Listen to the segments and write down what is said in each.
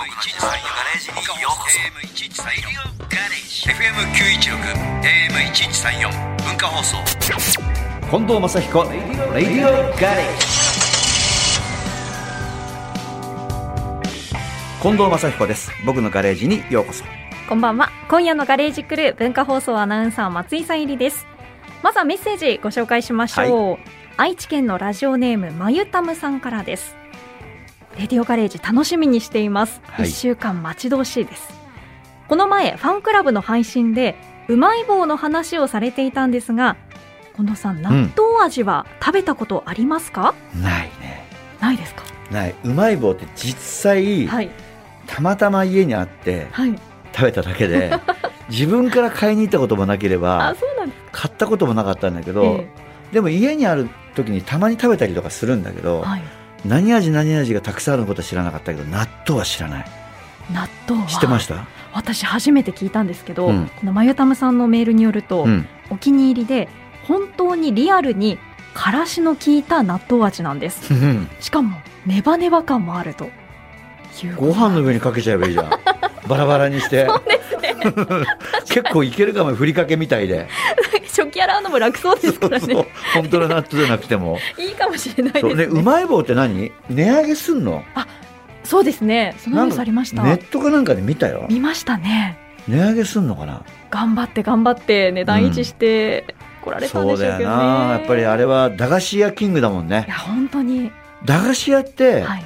FM1134 文化放送近藤正彦レディオガレージ近藤正彦です僕のガレージにようこそこんばんは今夜のガレージクルー文化放送アナウンサー松井さん入りですまずはメッセージご紹介しましょう、はい、愛知県のラジオネームまゆたむさんからですレディオガレージ楽しみにしています、はい、1週間待ち遠しいです。この前ファンクラブの配信でうまい棒の話をされていたんですが近藤さん納豆味は食べたことありますか、うん、ないね。ないですか？ない。うまい棒って実際、はい、たまたま家にあって、はい、食べただけで 自分から買いに行ったこともなければ買ったこともなかったんだけど、えー、でも家にある時にたまに食べたりとかするんだけど、はい、何味何味がたくさんあることは知らなかったけど納豆は知らない。納豆知ってました？私初めて聞いたんですけど、うん、このまゆたむさんのメールによると、うん、お気に入りで本当にリアルにからしの効いた納豆味なんです。しかもネバネバ感もあると。ご飯の上にかけちゃえばいいじゃん。バラバラにして。そうですね。結構いけるかもふりかけみたいで食器洗うのも楽そうですからね。本当の納豆じゃなくても。いいかもしれないですね。ねうまい棒って何？値上げすんの？あそうですね。そのニュースありました。ネットかなんかで見たよ。見ましたね。値上げすんのかな？頑張って頑張って値段維持して、来られたんでしょうけどね、そうだよな。やっぱりあれは駄菓子屋キングだもんね。いや本当に。駄菓子屋って、はい、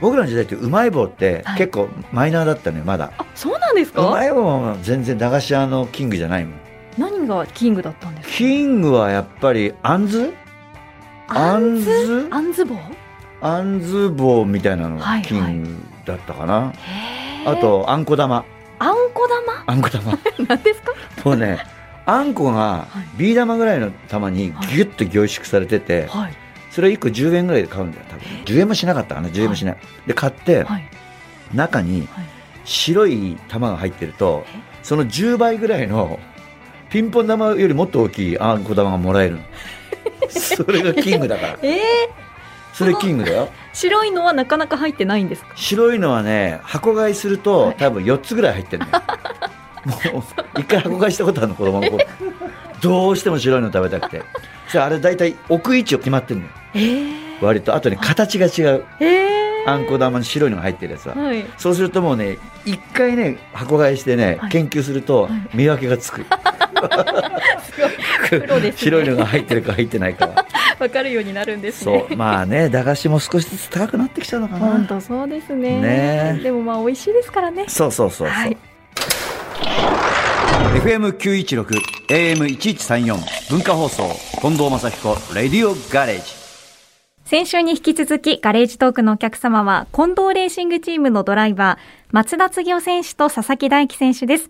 僕らの時代ってうまい棒って結構マイナーだったのよまだ、あそうなんですか？うまい棒は全然駄菓子屋のキングじゃないもん何がキングだったんですか？キングはやっぱりあんずあんずあんず棒あんず棒みたいなのがキングだったかな、はいはい、あとあんこ玉。あんこ玉？あんこ玉。何ですか？もうねあんこがビー玉ぐらいの玉にギュッと凝縮されてて、はい、それ1個10円ぐらいで買うんだよ多分。10円もしなかったかな10円もしない、で買って、中に白い玉が入ってるとその10倍ぐらいのピンポン玉よりもっと大きいあんこ玉がもらえるそれがキングだから。ええーそれキングだよ。白いのはなかなか入ってないんですか？白いのはね箱買いすると、多分4つぐらい入ってるんだよ。もう一回箱買いしたことあるの子供の頃どうしても白いの食べたくて。じゃああれ大体置く位置を決まってるのよ、えー、割と。あとね形が違う、えー、あんこ玉に白いのが入ってるやつは、はい、そうするともうね一回ね箱買いしてね、はい、研究すると見分けがつく、ね、白いのが入ってるか入ってないかはわかるようになるんですね。まあね、駄菓子も少しずつ高くなってきちゃうのかな。本当そうですね。ねでもまあ美味しいですからね。そうそうそうそう。はい、FM 九一六 AM 一一三四文化放送近藤正彦レディオガレージ。先週に引き続きガレージトークのお客様は近藤レーシングチームのドライバー松田次夫選手と佐々木大樹選手です。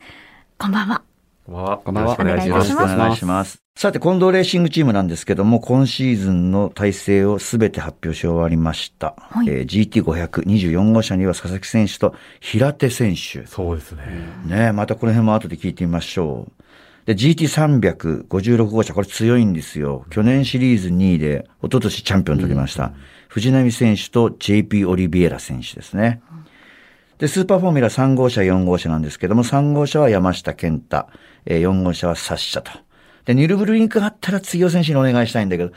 こんばんは。こんばんは。こんばんは。お願いします。よろしくお願いします。さて、近藤レーシングチームなんですけども、今シーズンの体制をすべて発表し終わりました。はい、えー、GT50024 号車には佐々木選手と平手選手。そうですね。ねまたこの辺も後で聞いてみましょう。で、GT356 号車、これ強いんですよ。去年シリーズ2位で、一昨年チャンピオン取りました。うん、藤波選手と JP オリビエラ選手ですね。で、スーパーフォーミュラ3号車、4号車なんですけども、3号車は山下健太、え4号車はサッシャと。で、ニルブルリンクがあったら次尾選手にお願いしたいんだけど、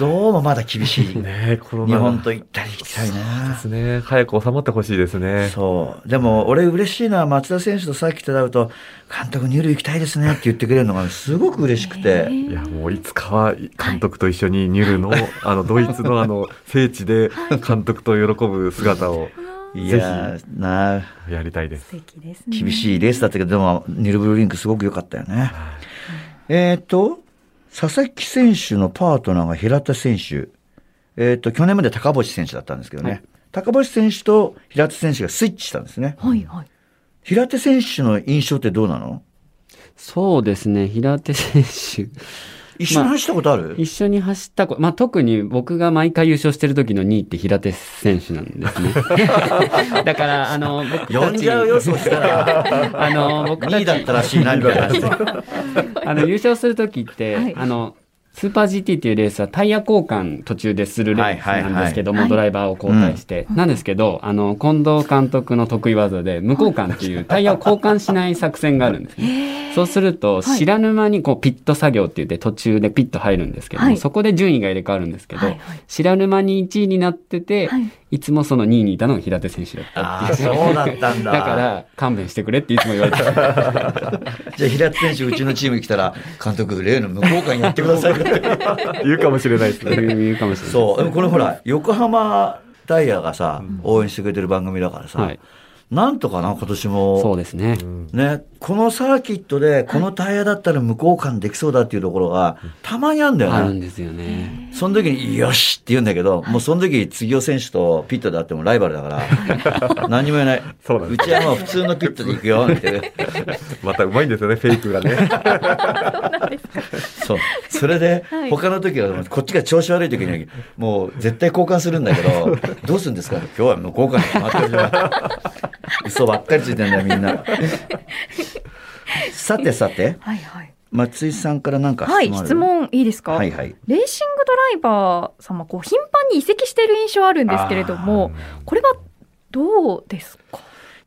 どうもまだ厳しい。ねコロナ。日本と行ったり行きたいな。そうですね。早く収まってほしいですね。そう。でも、俺嬉しいのは松田選手とさっきと会うと、監督ニル行きたいですねって言ってくれるのがすごく嬉しくて。いや、もういつかは監督と一緒にニルの、あの、ドイツのあの、聖地で監督と喜ぶ姿を。いやなやりたいです。素敵です、ね、厳しいレースだったけど、でも、ニルブルリンクすごく良かったよね。えっ、と、佐々木選手のパートナーが平田選手。えっ、ー、と、去年まで高星選手だったんですけどね。はい、高星選手と平田選手がスイッチしたんですね。はいはい。平手選手の印象ってどうなの？そうですね、平手選手。一緒に走ったことある、まあ、一緒に走ったこと、まあ、特に僕が毎回優勝してる時の2位って平手選手なんですね。だから、あの、僕呼んじゃうよ、そしたら。あの、僕2位だったらしいな、みたいな。あの、優勝する時って、はい、あの、スーパー GT っていうレースはタイヤ交換途中でするレースなんですけども、はいはいはいドライバーを交代して。なんですけど、あの、近藤監督の得意技で、無交換っていう タイヤを交換しない作戦があるんですね。そうすると、はい知らぬ間にこうピット作業って言って途中でピット入るんですけども、はいそこで順位が入れ替わるんですけど、はいはい知らぬ間に1位になってて、はいい、つもその2位にいたのが平手選手だったああ、っていう。そうだったんだ。だから、勘弁してくれっていつも言われてた。じゃあ、平田選手、うちのチームに来たら、監督、例の無交換やってくださいって。言うかもしれないですね。言うかもしれない。そう。でもこれほら、横浜タイヤがさ、応援してくれてる番組だからさ、はい。なんとかな、今年も。そうですね。ね、このサーキットで、このタイヤだったら無交換できそうだっていうところが、たまにあるんだよね。あるんですよね。その時に、よしって言うんだけど、もうその時、次尾選手とピットであってもライバルだから、何にも言えない。そうなんですちはもう普通のピットで行くよ、って。またうまいんですよね、フェイクがね。そう。それではい、他の時は、こっちが調子悪い時に、もう絶対交換するんだけど、どうするんですか？今日は無交換に決まってるじゃない。嘘ばっかりついてんだよ、みんな。さてさて、はいはい。松井さんからなんかはい、質問いいですか、はいはい。レーシングドライバー様、こう、頻繁に移籍している印象あるんですけれども、これはどうですか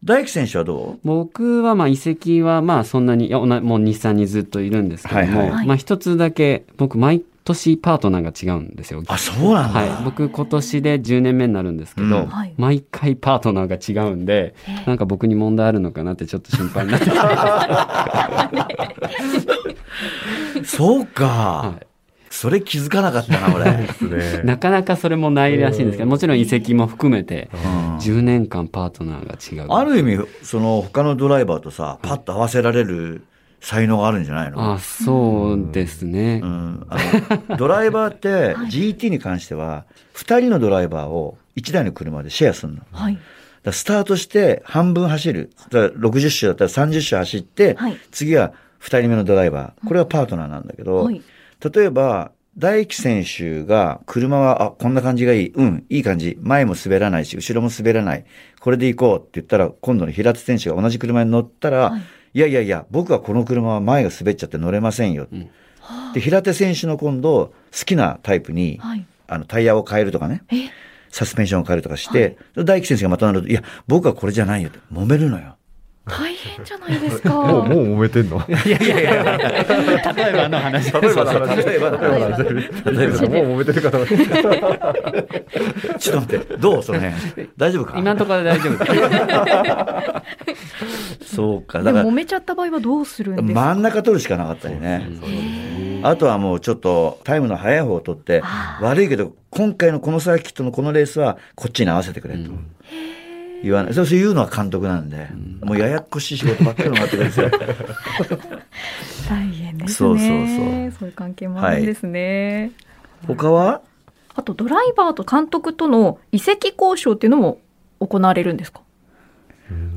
大輝選手はどう？僕はまあ移籍はまあそんなに、いや、おなもう日産にずっといるんですけども、はいはい。まあ一つだけ、僕毎年パートナーが違うんですよ。あ、そうなんだ。はい。僕今年で10年目になるんですけど、うん。はい。毎回パートナーが違うんで、なんか僕に問題あるのかなってちょっと心配になってきて、そうか、はいそれ気づかなかったな、俺。なかなかそれもないらしいんですけど、もちろん移籍も含めて、うん10年間パートナーが違う。ある意味、その他のドライバーとさ、パッと合わせられる才能があるんじゃないの？あ、そうですねう。ん、ドライバーって GT に関しては、2人のドライバーを1台の車でシェアするの。はい。らスタートして半分走る。だから60周だったら30周走って、はい次は2人目のドライバー。これはパートナーなんだけど、はい。例えば、大輝選手が車は、あ、こんな感じがいい。うん、いい感じ。前も滑らないし、後ろも滑らない。これで行こうって言ったら、今度の平手選手が同じ車に乗ったら、はいい、やいやいや、僕はこの車は前が滑っちゃって乗れませんよ。んで、平手選手の今度、好きなタイプに、はい。あの、タイヤを変えるとかね、え、サスペンションを変えるとかして、大輝選手がまた乗ると、いや、僕はこれじゃないよって、揉めるのよ。大変じゃないですか。もう、もう揉めてんの？いやいやいや、例えばの話。例えばの話例えばの話例えばの話例えばもう揉めてるか。ちょっと待って、どう？その辺。大丈夫か？今のところ大丈夫。そうか。でだから、も揉めちゃった場合はどうするんですか？真ん中取るしかなかったりね。あとはもうちょっとタイムの速い方を取って、悪いけど、今回のこのサーキットのこのレースはこっちに合わせてくれと。言わない。そうそういうのは監督なんで、もうややこしい仕事ばっかりもらってくるんですよ。大変ですね。そうそうそうそういう関係もあるんですね。他は？あと、ドライバーと監督との移籍交渉っていうのも行われるんですか？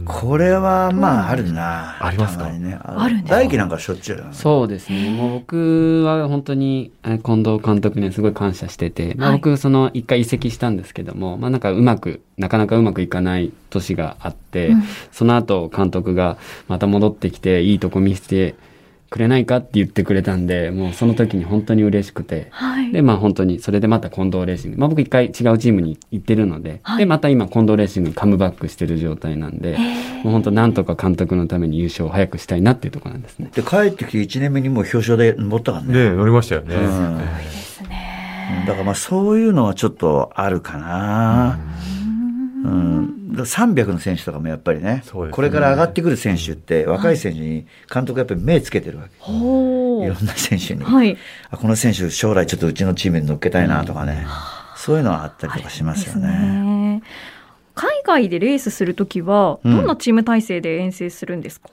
これはまああるな。ありますか？ね。ある大輝なんかしょっちゅう。そうですね。もう僕は本当にえ近藤監督にはすごい感謝してて、まあ、はい僕その一回移籍したんですけども、まあなんかうまく、なかなかうまくいかない年があって、うんその後監督がまた戻ってきていいとこ見せてくれないかって言ってくれたんで、もうその時に本当に嬉しくて、はい。で、まあ本当に、それでまた近藤レーシング。まあ僕一回違うチームに行ってるので、はいで、また今近藤レーシングにカムバックしてる状態なんで、もう本当なんとか監督のために優勝を早くしたいなっていうところなんですね。で、帰ってきて1年目にもう表彰で登ったからね。ね乗りましたよね。うんですね。だからまあそういうのはちょっとあるかな。うん、だから300の選手とかもやっぱりねね。これから上がってくる選手って若い選手に監督がやっぱり目つけてるわけ、ほい。ろんな選手に、はい。あこの選手将来ちょっとうちのチームに乗っけたいなとかね、そういうのはあったりとかしますよね。ね。海外でレースするときは、うん。どんなチーム体制で遠征するんですか、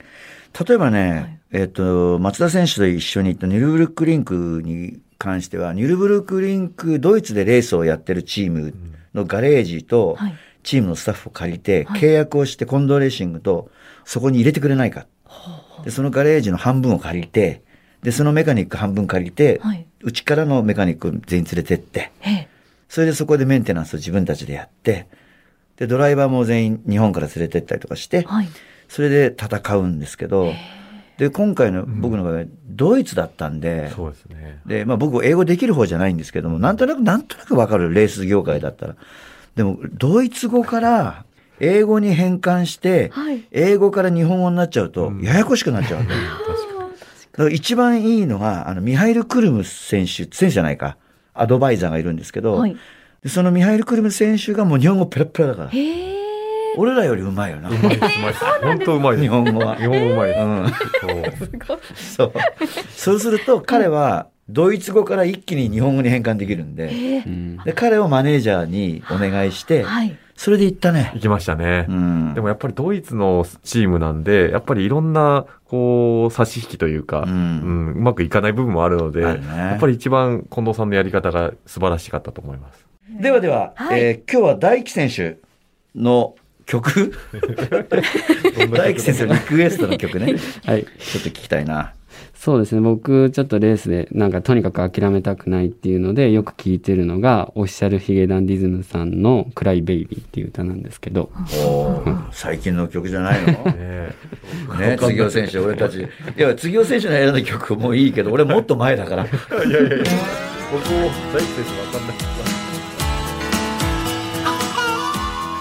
例えばね、えっ、と、松田選手と一緒に行ったニュルブルックリンクに関しては、ニュルブルックリンク、ドイツでレースをやってるチームのガレージと、はいチームのスタッフを借りて、はい契約をして、近藤レーシングと、そこに入れてくれないか。で、そのガレージの半分を借りて、で、そのメカニック半分借りて、はいうちからのメカニックを全員連れてって、ええ。それでそこでメンテナンスを自分たちでやって、で、ドライバーも全員日本から連れてったりとかして、はい。それで戦うんですけど、で、今回の僕の場合、ドイツだったんで、そうですね。で、まあ僕英語できる方じゃないんですけども、なんとなく、なんとなくわかるレース業界だったら。でも、ドイツ語から英語に変換して、はい。英語から日本語になっちゃうとう、んややこしくなっちゃうんだよ。だから一番いいのが、あの、ミハイル・クルム選手、選手じゃないか、アドバイザーがいるんですけど、はい。でそのミハイル・クルム選手がもう日本語ペラペラだから。俺らよりうまいよな。うまいです、うまいです。本当うまいです。日本語は。日本語うまいです。うん。そう そう。そうすると、彼は、ドイツ語から一気に日本語に変換できるんで、うんで、彼をマネージャーにお願いして、はい。それで行ったね。行きましたね。うん。でもやっぱりドイツのチームなんで、やっぱりいろんな、こう、差し引きというか、ううんん、うまくいかない部分もあるので、ねやっぱり一番近藤さんのやり方が素晴らしかったと思います。ではでは、はいえー今日は大輝選手の曲 大輝選手のリクエストの曲ね。はい。ちょっと聞きたいな。そうですね。僕、ちょっとレースで、なんかとにかく諦めたくないっていうので、よく聞いてるのが、オフィシャルヒゲダンディズムさんのクライベイビーっていう歌なんですけど、おー最近の曲じゃないの？ねね、次尾選手、俺たち。いや、次尾選手の選んだ曲もいいけど、俺もっと前だから。いやいやいや、僕も大輝選手わかんない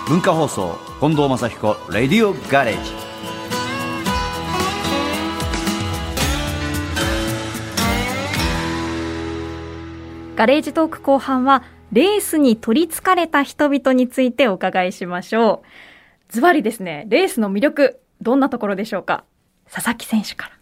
文化放送、近藤正彦、レディオガレージ。ガレージトーク後半は、レースに取り憑かれた人々についてお伺いしましょう。ズバリですね、レースの魅力、どんなところでしょうか？佐々木選手から。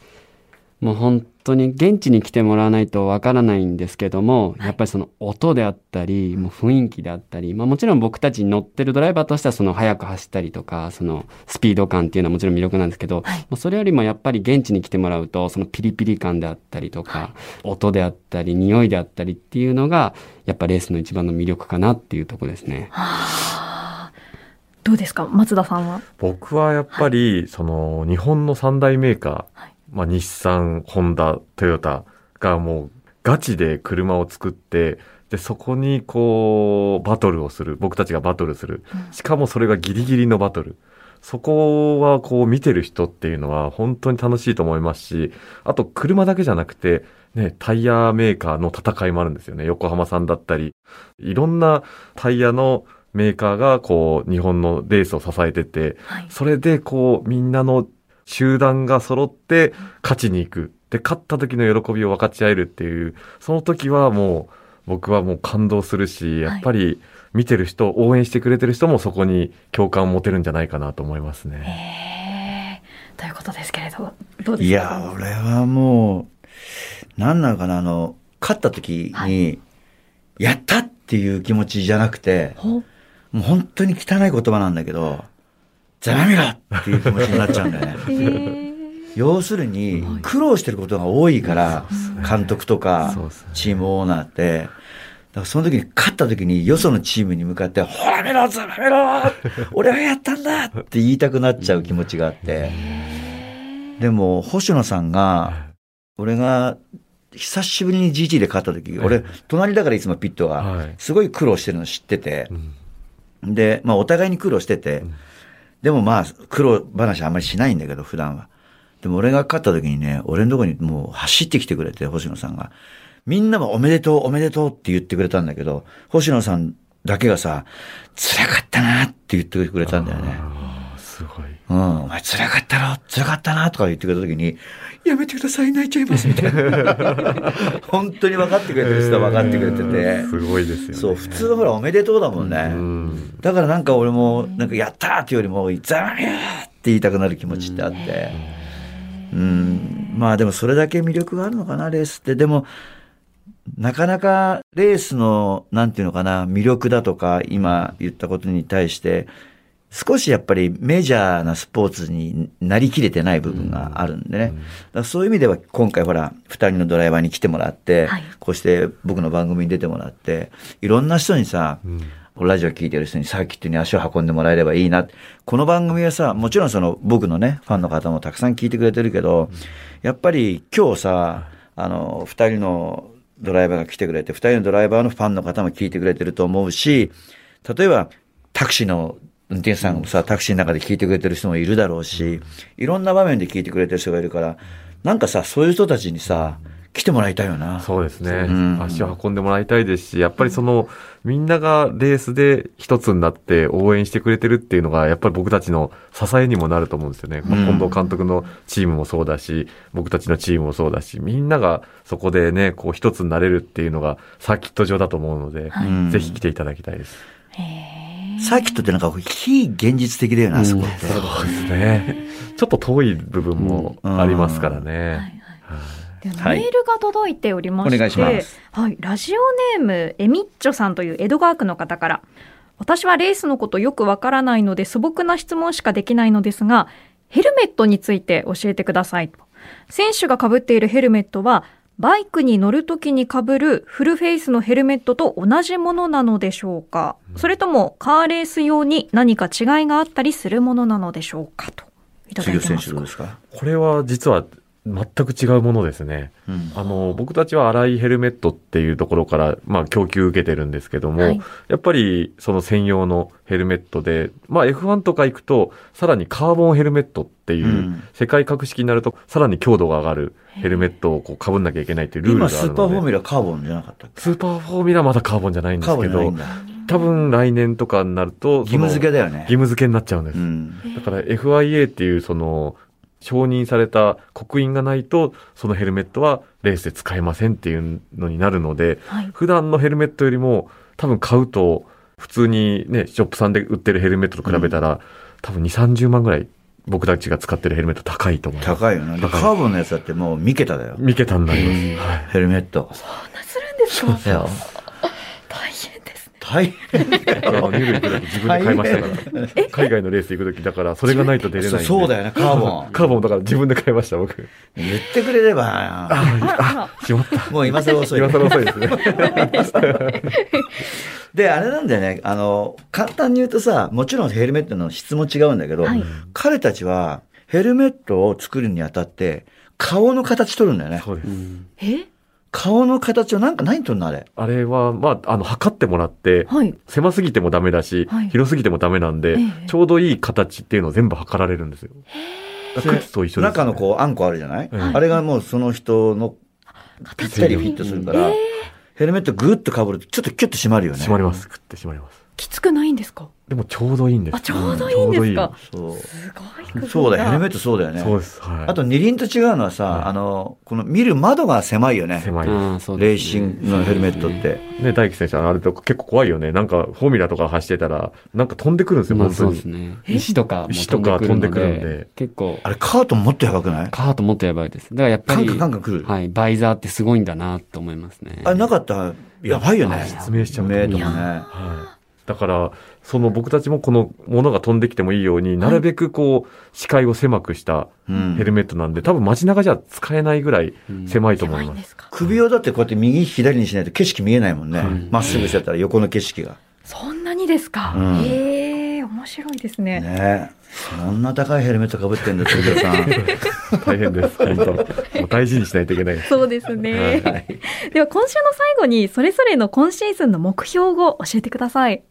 もう本当に現地に来てもらわないとわからないんですけども、やっぱりその音であったり、もう雰囲気であったり、まあもちろん僕たちに乗ってるドライバーとしてはその速く走ったりとか、そのスピード感っていうのはもちろん魅力なんですけど、はい。まあそれよりもやっぱり現地に来てもらうと、そのピリピリ感であったりとか、音であったり、匂いであったりっていうのが、やっぱレースの一番の魅力かなっていうところですね。どうですか？松田さんは？僕はやっぱり、その、日本の三大メーカー、はいまあ、日産、ホンダ、トヨタがもう、ガチで車を作って、で、そこにこう、バトルをする。僕たちがバトルする。しかもそれがギリギリのバトル。そこはこう見てる人っていうのは本当に楽しいと思いますし、あと車だけじゃなくて、ね、タイヤメーカーの戦いもあるんですよね。横浜さんだったり、いろんなタイヤのメーカーがこう日本のレースを支えてて、はい。それでこうみんなの集団が揃って勝ちに行く。で、勝った時の喜びを分かち合えるっていう、その時はもう僕はもう感動するし、やっぱり見てる人、応援してくれてる人もそこに共感を持てるんじゃないかなと思いますね。えー、ということですけれど、どうですか？いや、俺はもう、なんなのかな、あの、勝った時はに、やったっていう気持ちじゃなくて、ほもう本当に汚い言葉なんだけど、ざまみろっていう気持ちになっちゃうんだよね。えー。要するに、苦労してることが多いから、監督とかチームオーナーって、だからその時に勝った時によそのチームに向かって、ほら見ろ、ざまみろ俺はやったんだ! って言いたくなっちゃう気持ちがあって。でも、星野さんが、俺が、久しぶりに GT で勝った時、俺、隣だからいつもピットがはい、すごい苦労してるの知ってて。う、ん。で、まあお互いに苦労してて。ん、でもまあ苦労話あんまりしないんだけど、普段は。でも俺が勝った時にね、俺のとこにもう走ってきてくれて、星野さんが。みんなもおめでとう、おめでとうって言ってくれたんだけど、星野さんだけがさ、辛かったなって言ってくれたんだよね。ああすごい。うん、お前辛かったろ？辛かったなとか言ってくれた時に、やめてください、泣いちゃいます、みたいな。本当に分かってくれてる人は分かってくれてて。すごいですよね。そう、普通はほらおめでとうだもんね。うん。だからなんか俺も、なんかやったーっていうよりも、ざーって言いたくなる気持ちってあって。うん。まあでもそれだけ魅力があるのかな、レースって。でも、なかなかレースの、なんていうのかな、魅力だとか、今言ったことに対して、少しやっぱりメジャーなスポーツになりきれてない部分があるんでね。だからそういう意味では今回ほら、二人のドライバーに来てもらって、はいこうして僕の番組に出てもらって、いろんな人にさ、うんラジオ聞いてる人にサーキットに足を運んでもらえればいいな。この番組はさ、もちろんその僕のね、ファンの方もたくさん聞いてくれてるけど、やっぱり今日さ、あの、二人のドライバーが来てくれて、二人のドライバーのファンの方も聞いてくれてると思うし、例えばタクシーの運転手さんもさ、タクシーの中で聞いてくれてる人もいるだろうし、いろんな場面で聞いてくれてる人がいるから、なんかさ、そういう人たちにさ、来てもらいたいよな。そうですね、うん足を運んでもらいたいですし、やっぱりその、みんながレースで一つになって応援してくれてるっていうのが、やっぱり僕たちの支えにもなると思うんですよね。まあうん近藤監督のチームもそうだし、僕たちのチームもそうだし、みんながそこでね、こう一つになれるっていうのがサーキット上だと思うので、うんぜひ来ていただきたいです。へーサーキットってなんか非現実的だよな、あそこって。うんそうですね。ちょっと遠い部分もありますからね。はいはい。はい。ではいメールが届いておりまして、お願いします。はい、ラジオネームエミッチョさんという江戸川区の方から私はレースのことよくわからないので素朴な質問しかできないのですがヘルメットについて教えてください選手が被っているヘルメットはバイクに乗るときに被るフルフェイスのヘルメットと同じものなのでしょうか？それともカーレース用に何か違いがあったりするものなのでしょうか？とすか？これは実は全く違うものですね。うん。あの、僕たちは荒いヘルメットっていうところから、まあ、供給受けてるんですけども、はいやっぱり、その専用のヘルメットで、まあ、F1 とか行くと、さらにカーボンヘルメットっていう、うん世界格式になると、さらに強度が上がるヘルメットをこう被んなきゃいけないっていうルールが今、あるので。スーパーフォーミュラカーボンじゃなかったっけ？スーパーフォーミュラはまだカーボンじゃないんでカーすけどボンじゃないん、だ。多分来年とかになると、義務付けでだよね。義務付けになっちゃうんです。うん。だから FIA っていうその承認された刻印がないとそのヘルメットはレースで使えませんっていうのになるのではい普段のヘルメットよりも多分買うと普通にねショップさんで売ってるヘルメットと比べたら、多分2 3 0万ぐらい僕たちが使ってるヘルメット高いと思います高いよね。カーボンのやつだってもう3桁だよ。三桁になります、はいヘルメット。そんなするんですか？だよ。大変。あのニューヨーク行く時自分で買いましたから。海外のレース行く時だからそれがないと出れないそうだよね、カーボン。カーボンだから自分で買いました僕。言ってくれれば、あらしまった。もう今更遅い。今更遅いですね。で、あれなんだよね、あの、簡単に言うとさ、もちろんヘルメットの質も違うんだけど、はい。彼たちはヘルメットを作るにあたって、顔の形取るんだよね。そうです。え？顔の形をなんか何取るのあれ。あれは、まあ、あの、測ってもらって、はい狭すぎてもダメだし、はい広すぎてもダメなんで、ええちょうどいい形っていうのを全部測られるんですよ。靴と一緒です、中のこう、あんこあるじゃない、はいあれがもうその人のぴったりフィットするから、ヘルメットぐっと被るとちょっとキュッと締まるよね。締まります。食って締まります。きつくないんですか？でもちょうどいいんです。あちょうどいいんですか？そう。すごいそうだよ、ヘルメットそうだよね。そうです。はい。あと二輪と違うのはさ、はいあの、この見る窓が狭いよね。狭いうレーですねシングのヘルメットって。す。ね、大輝選手、あれとか結構怖いよね。なんか、フォーミュラとか走ってたら、なんか飛んでくるんですよ、まあ本当に。そうですね。石とかも石とか飛んでくるんので結構、あれ、カートンもっとやばくない？カートもっとやばいです。だからやっぱり、カンカンカンカン来る。はい、バイザーってすごいんだなと思いますね。あれなかったら、やばいよね。説明しちゃうと目とかね。はい。だから、その僕たちもこのものが飛んできてもいいように、なるべくこう、視界を狭くしたうんヘルメットなんで、多分街中じゃ使えないぐらい狭いと思います。首をだってこうやって右左にしないと景色見えないもんねん。まっすぐしてたら横の景色が。そんなにですか、うんへえ面白いですねねそんな高いヘルメットかぶってんだ、鶴田さん。大変です。本当もう大事にしないといけないです。そうですね、はいでは今週の最後にそれぞれの今シーズンの目標を教えてください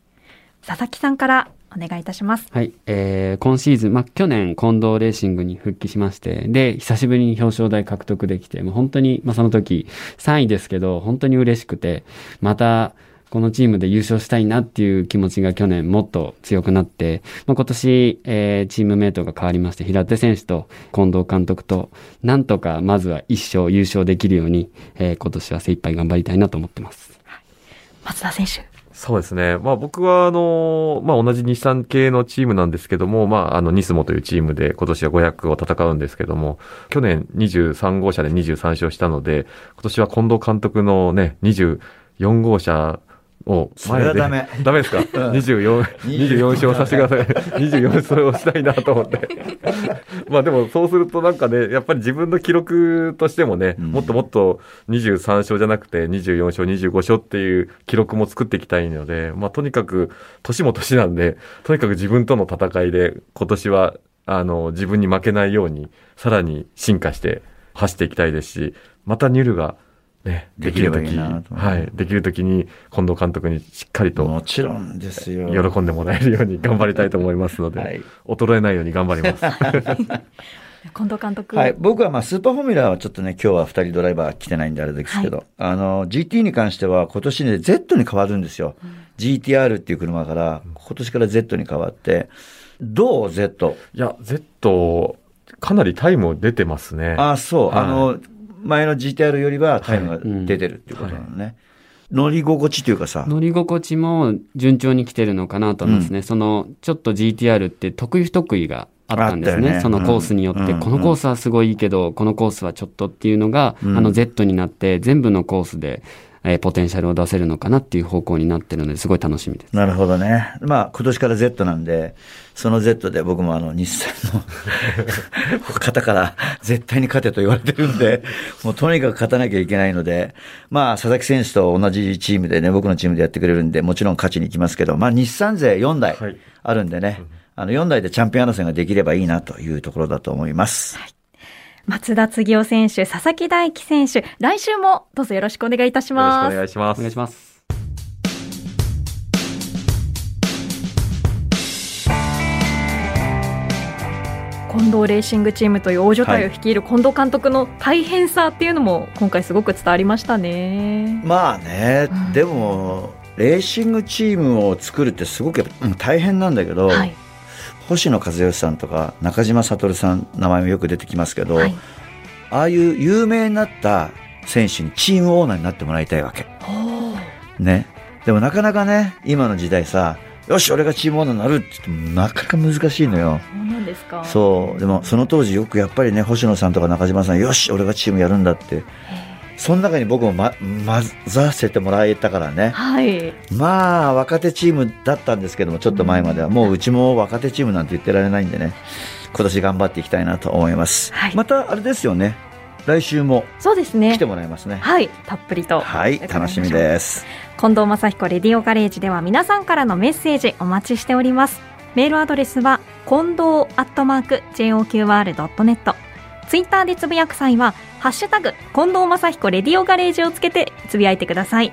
佐々木さんからお願いいたします。はい、えー、今シーズン、まあ、去年、近藤レーシングに復帰しまして、で、久しぶりに表彰台獲得できて、もう本当に、まあ、その時、3位ですけど、本当に嬉しくて、また、このチームで優勝したいなっていう気持ちが去年もっと強くなって、まあ、今年、えーチームメイトが変わりまして、平手選手と近藤監督と、なんとかまずは一勝優勝できるように、えー今年は精一杯頑張りたいなと思ってます。松田選手そうですね。まあ僕はあの、まあ同じ日産系のチームなんですけども、まああのニスモというチームで今年は500を戦うんですけども、去年23号車で23勝したので、今年は近藤監督のね、24号車をそれはダメ。ダメですか、?24、24勝させてください。24勝をしたいなと思って。まあでもそうするとなんかね、やっぱり自分の記録としてもね、うんもっともっと23勝じゃなくて24勝、25勝っていう記録も作っていきたいので、まあとにかく年も年なんで、とにかく自分との戦いで今年はあの自分に負けないようにさらに進化して走っていきたいですし、またニュルがね、できるとき、できればいいなとはい、できるときに近藤監督にしっかりともちろんですよ。喜んでもらえるように頑張りたいと思いますので、はい衰えないように頑張ります。近藤監督。はい。僕はまあ、スーパーフォーミュラーはちょっとね、今日は二人ドライバー来てないんであれですけど、あの、GT に関しては今年ね、Z に変わるんですよ。GTR っていう車から、今年から Z に変わって、どう ?Z？いや、Z、かなりタイム出てますね。ああ、そう。はいあの、前の GTR よりはタイムが出てるっていうことなのね。乗り心地というかさ、乗り心地も順調に来てるのかなと思いますね。その、ちょっと GTR って得意不得意があったんですね。ね。そのコースによって、うん。このコースはすごいいいけど、このコースはちょっとっていうのが、うん。あの Z になって、全部のコースで、えーポテンシャルを出せるのかなっていう方向になってるので、すごい楽しみです。なるほどね。まあ、今年から Z なんで、その Z で僕もあの、日産の 方から絶対に勝てと言われてるんで、もうとにかく勝たなきゃいけないので、まあ、佐々木選手と同じチームでね、僕のチームでやってくれるんで、もちろん勝ちに行きますけど、まあ、日産勢4台はいあるんでね、あの、4台でチャンピオン争いができればいいなというところだと思います。松田継夫選手、佐々木大樹選手、来週もどうぞよろしくお願いいたしよろしくます。お願いします。お願いします。近藤レーシングチームという大所帯を率いる近藤監督の大変さっていうのも今回すごく伝わりましたね。まあね、うんでも、レーシングチームを作るってすごくやっぱうん大変なんだけど、はい。星野和義さんとか中島悟さん名前もよく出てきますけど、はい。ああいう有名になった選手にチームオーナーになってもらいたいわけ。ね。でもなかなかね、今の時代さ、よし、俺がチームオーナーになるって言ってもなかなか難しいのよ。そうなんですか。そう。でもその当時よくやっぱりね、星野さんとか中島さん、よし、俺がチームやるんだって。その中に僕もま、混ざせてもらえたからね。はい。まあ、若手チームだったんですけども、ちょっと前までは。もううちも若手チームなんて言ってられないんでね、今年頑張っていきたいなと思います。はいまた、あれですよね。来週もそうですね来て。もらいますね。はい。たっぷりと。はい、楽しみです。近藤正彦レディオガレージでは皆さんからのメッセージお待ちしております。メールアドレスは近藤アットマーク JOQR.net ツイッターでつぶやく際はハッシュタグ近藤正彦レディオガレージをつけてつぶやいてください。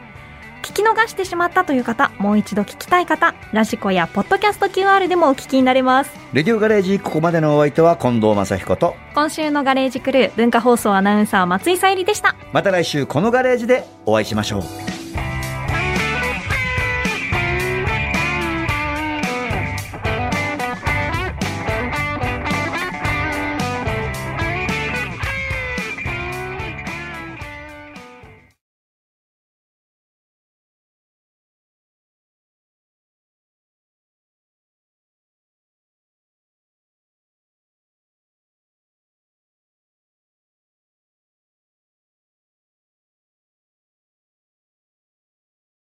聞き逃してしまったという方、もう一度聞きたい方、ラジコやポッドキャスト QR でもお聞きになれます。レディオガレージ、ここまでのお相手は近藤正彦と、今週のガレージクルー文化放送アナウンサー松井さゆりでした。また来週このガレージでお会いしましょう。